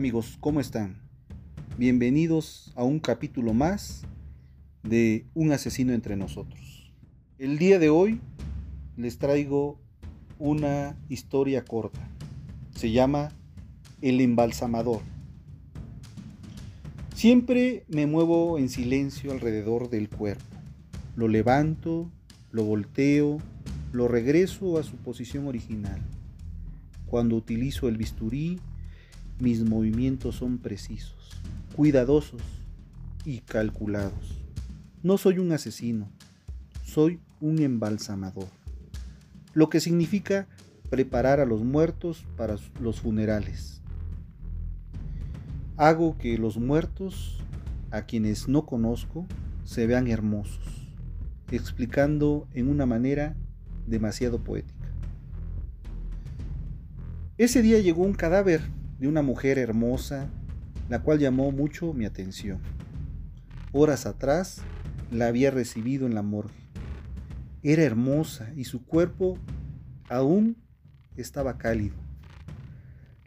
Amigos, ¿cómo están? Bienvenidos a un capítulo más de Un asesino entre nosotros. El día de hoy les traigo una historia corta. Se llama El embalsamador. Siempre me muevo en silencio alrededor del cuerpo. Lo levanto, lo volteo, lo regreso a su posición original. Cuando utilizo el bisturí, mis movimientos son precisos, cuidadosos y calculados. No soy un asesino, soy un embalsamador. Lo que significa preparar a los muertos para los funerales. Hago que los muertos, a quienes no conozco, se vean hermosos, explicando en una manera demasiado poética. Ese día llegó un cadáver de una mujer hermosa, la cual llamó mucho mi atención. Horas atrás la había recibido en la morgue. Era hermosa y su cuerpo aún estaba cálido.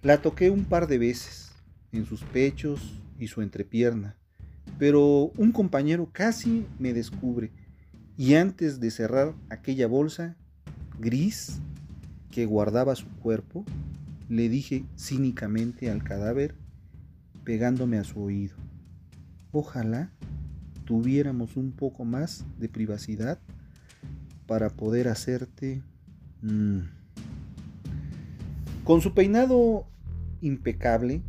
La toqué un par de veces en sus pechos y su entrepierna, pero un compañero casi me descubre y antes de cerrar aquella bolsa gris que guardaba su cuerpo, le dije cínicamente al cadáver, pegándome a su oído. Ojalá tuviéramos un poco más de privacidad para poder hacerte... Mm". Con su peinado impecable,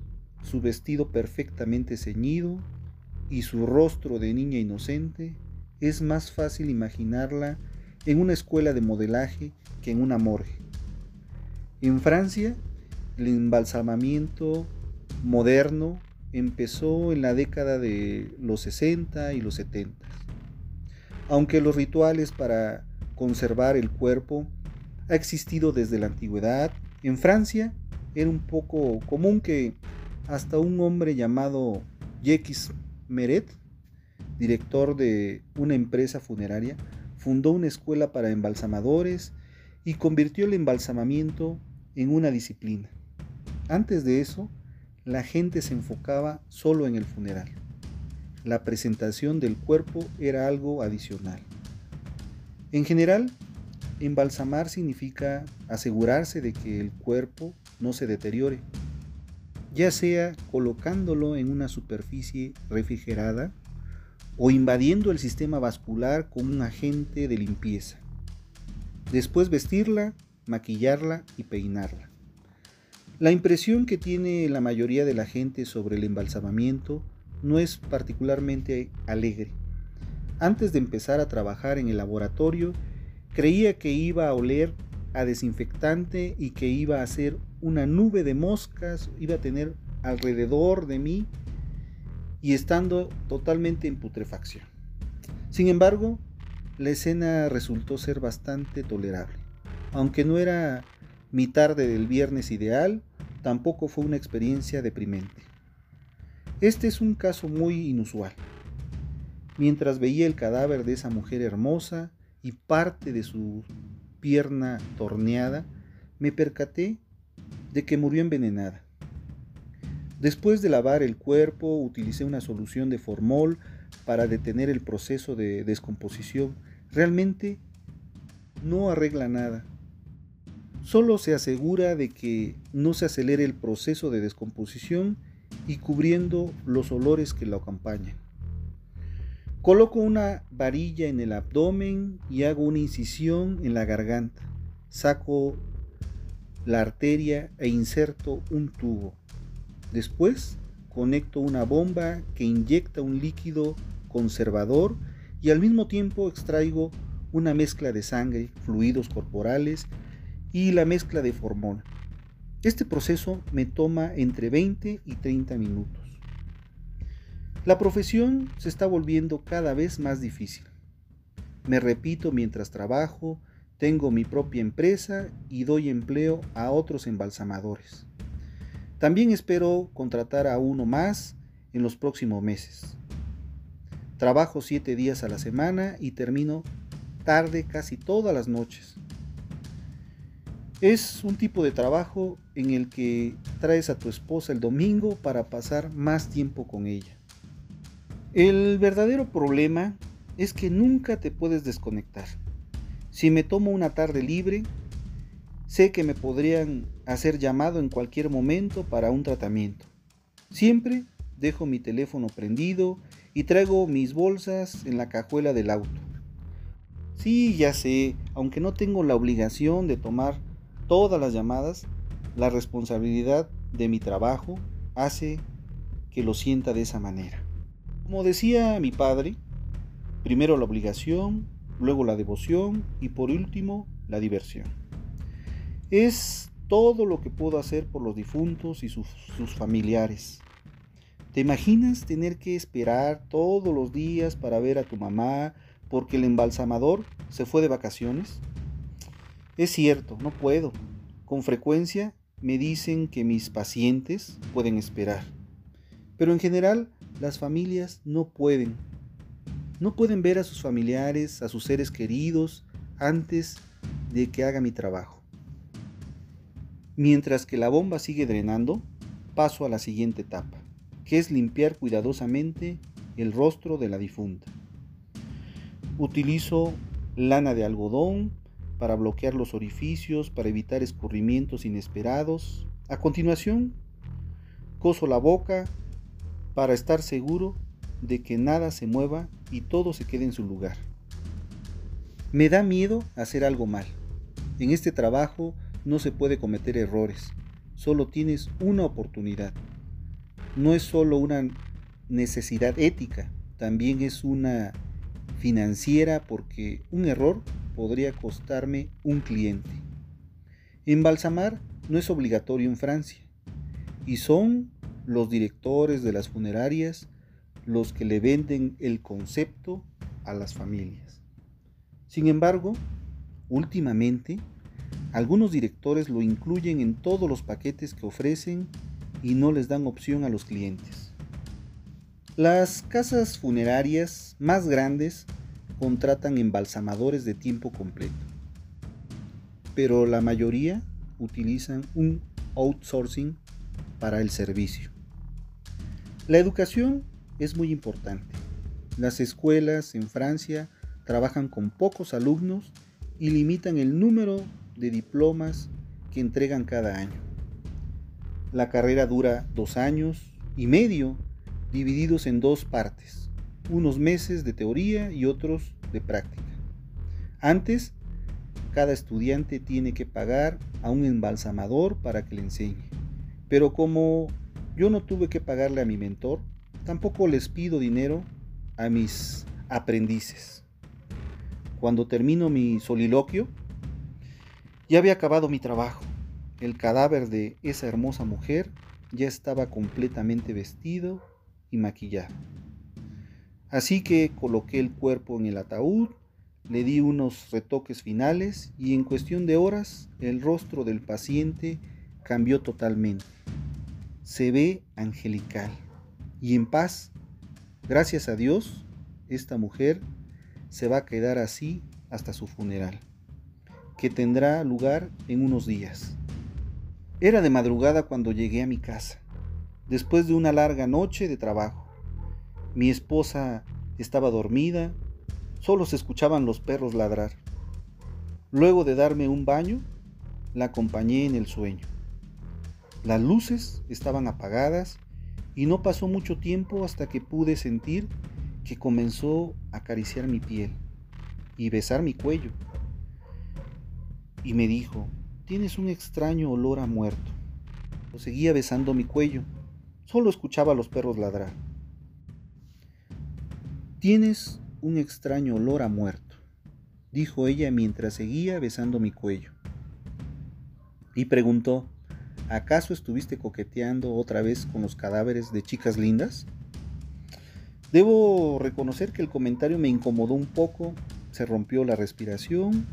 su vestido perfectamente ceñido y su rostro de niña inocente, es más fácil imaginarla en una escuela de modelaje que en una morgue. En Francia, el embalsamamiento moderno empezó en la década de los 60 y los 70. Aunque los rituales para conservar el cuerpo ha existido desde la antigüedad, en Francia era un poco común que hasta un hombre llamado Jacques Meret, director de una empresa funeraria, fundó una escuela para embalsamadores y convirtió el embalsamamiento en una disciplina. Antes de eso, la gente se enfocaba solo en el funeral. La presentación del cuerpo era algo adicional. En general, embalsamar significa asegurarse de que el cuerpo no se deteriore, ya sea colocándolo en una superficie refrigerada o invadiendo el sistema vascular con un agente de limpieza. Después vestirla, maquillarla y peinarla. La impresión que tiene la mayoría de la gente sobre el embalsamamiento no es particularmente alegre. Antes de empezar a trabajar en el laboratorio, creía que iba a oler a desinfectante y que iba a ser una nube de moscas, iba a tener alrededor de mí y estando totalmente en putrefacción. Sin embargo, la escena resultó ser bastante tolerable. Aunque no era mi tarde del viernes ideal tampoco fue una experiencia deprimente. Este es un caso muy inusual. Mientras veía el cadáver de esa mujer hermosa y parte de su pierna torneada, me percaté de que murió envenenada. Después de lavar el cuerpo, utilicé una solución de formol para detener el proceso de descomposición. Realmente no arregla nada solo se asegura de que no se acelere el proceso de descomposición y cubriendo los olores que lo acompañan. Coloco una varilla en el abdomen y hago una incisión en la garganta. Saco la arteria e inserto un tubo. Después conecto una bomba que inyecta un líquido conservador y al mismo tiempo extraigo una mezcla de sangre, fluidos corporales y la mezcla de formol. Este proceso me toma entre 20 y 30 minutos. La profesión se está volviendo cada vez más difícil. Me repito mientras trabajo, tengo mi propia empresa y doy empleo a otros embalsamadores. También espero contratar a uno más en los próximos meses. Trabajo siete días a la semana y termino tarde casi todas las noches. Es un tipo de trabajo en el que traes a tu esposa el domingo para pasar más tiempo con ella. El verdadero problema es que nunca te puedes desconectar. Si me tomo una tarde libre, sé que me podrían hacer llamado en cualquier momento para un tratamiento. Siempre dejo mi teléfono prendido y traigo mis bolsas en la cajuela del auto. Sí, ya sé, aunque no tengo la obligación de tomar todas las llamadas, la responsabilidad de mi trabajo hace que lo sienta de esa manera. Como decía mi padre, primero la obligación, luego la devoción y por último la diversión. Es todo lo que puedo hacer por los difuntos y sus, sus, familiares. ¿Te imaginas tener que esperar todos los días para ver a tu mamá porque el embalsamador se fue de vacaciones? Es cierto, no puedo. Con frecuencia me dicen que mis pacientes pueden esperar. Pero en general las familias no pueden. No pueden ver a sus familiares, a sus seres queridos, antes de que haga mi trabajo. Mientras que la bomba sigue drenando, paso a la siguiente etapa, que es limpiar cuidadosamente el rostro de la difunta. Utilizo lana de algodón para bloquear los orificios, para evitar escurrimientos inesperados. A continuación, coso la boca para estar seguro de que nada se mueva y todo se quede en su lugar. Me da miedo hacer algo mal. En este trabajo no se puede cometer errores, solo tienes una oportunidad. No es solo una necesidad ética, también es una financiera porque un error podría costarme un cliente. Embalsamar no es obligatorio en Francia y son los directores de las funerarias los que le venden el concepto a las familias. Sin embargo, últimamente, algunos directores lo incluyen en todos los paquetes que ofrecen y no les dan opción a los clientes. Las casas funerarias más grandes contratan embalsamadores de tiempo completo, pero la mayoría utilizan un outsourcing para el servicio. La educación es muy importante. Las escuelas en Francia trabajan con pocos alumnos y limitan el número de diplomas que entregan cada año. La carrera dura dos años y medio divididos en dos partes, unos meses de teoría y otros de práctica. Antes, cada estudiante tiene que pagar a un embalsamador para que le enseñe. Pero como yo no tuve que pagarle a mi mentor, tampoco les pido dinero a mis aprendices. Cuando termino mi soliloquio, ya había acabado mi trabajo. El cadáver de esa hermosa mujer ya estaba completamente vestido y maquillado. Así que coloqué el cuerpo en el ataúd, le di unos retoques finales y en cuestión de horas el rostro del paciente cambió totalmente se ve angelical y en paz. Gracias a Dios, esta mujer se va a quedar así hasta su funeral, que tendrá lugar en unos días. Era de madrugada cuando llegué a mi casa, después de una larga noche de trabajo. Mi esposa estaba dormida, solo se escuchaban los perros ladrar. Luego de darme un baño, la acompañé en el sueño. Las luces estaban apagadas y no pasó mucho tiempo hasta que pude sentir que comenzó a acariciar mi piel y besar mi cuello. Y me dijo, tienes un extraño olor a muerto. Lo seguía besando mi cuello. Solo escuchaba a los perros ladrar. Tienes un extraño olor a muerto, dijo ella mientras seguía besando mi cuello. Y preguntó, ¿acaso estuviste coqueteando otra vez con los cadáveres de chicas lindas? Debo reconocer que el comentario me incomodó un poco, se rompió la respiración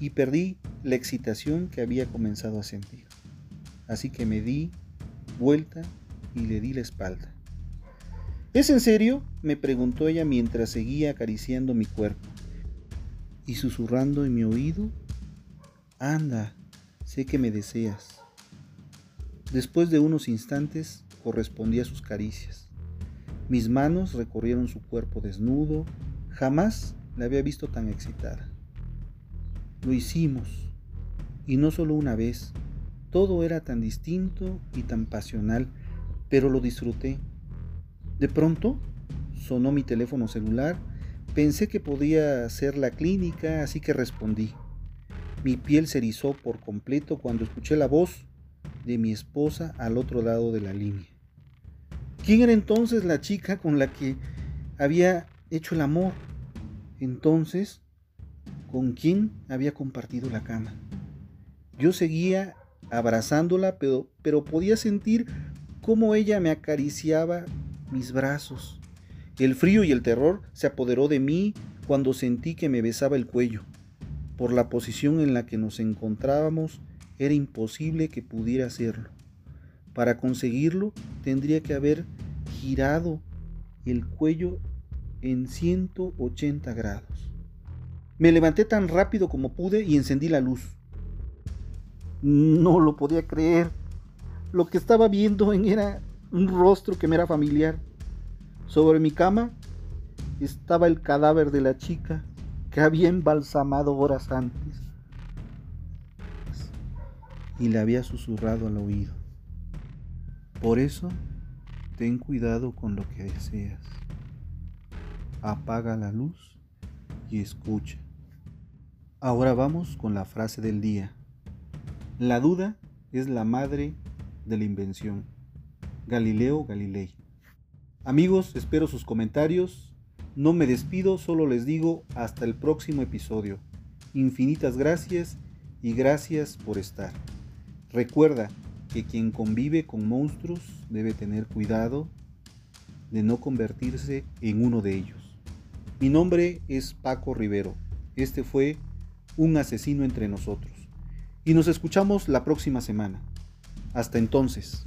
y perdí la excitación que había comenzado a sentir. Así que me di vuelta y le di la espalda. ¿Es en serio? me preguntó ella mientras seguía acariciando mi cuerpo y susurrando en mi oído, anda, sé que me deseas. Después de unos instantes correspondí a sus caricias. Mis manos recorrieron su cuerpo desnudo, jamás la había visto tan excitada. Lo hicimos, y no solo una vez, todo era tan distinto y tan pasional, pero lo disfruté. De pronto sonó mi teléfono celular. Pensé que podía ser la clínica, así que respondí. Mi piel se erizó por completo cuando escuché la voz de mi esposa al otro lado de la línea. ¿Quién era entonces la chica con la que había hecho el amor? Entonces, ¿con quién había compartido la cama? Yo seguía abrazándola, pero, pero podía sentir cómo ella me acariciaba mis brazos. El frío y el terror se apoderó de mí cuando sentí que me besaba el cuello. Por la posición en la que nos encontrábamos, era imposible que pudiera hacerlo. Para conseguirlo, tendría que haber girado el cuello en 180 grados. Me levanté tan rápido como pude y encendí la luz. No lo podía creer. Lo que estaba viendo era un rostro que me era familiar. Sobre mi cama estaba el cadáver de la chica que había embalsamado horas antes y le había susurrado al oído. Por eso, ten cuidado con lo que deseas. Apaga la luz y escucha. Ahora vamos con la frase del día. La duda es la madre de la invención. Galileo Galilei. Amigos, espero sus comentarios. No me despido, solo les digo hasta el próximo episodio. Infinitas gracias y gracias por estar. Recuerda que quien convive con monstruos debe tener cuidado de no convertirse en uno de ellos. Mi nombre es Paco Rivero. Este fue Un asesino entre nosotros. Y nos escuchamos la próxima semana. Hasta entonces.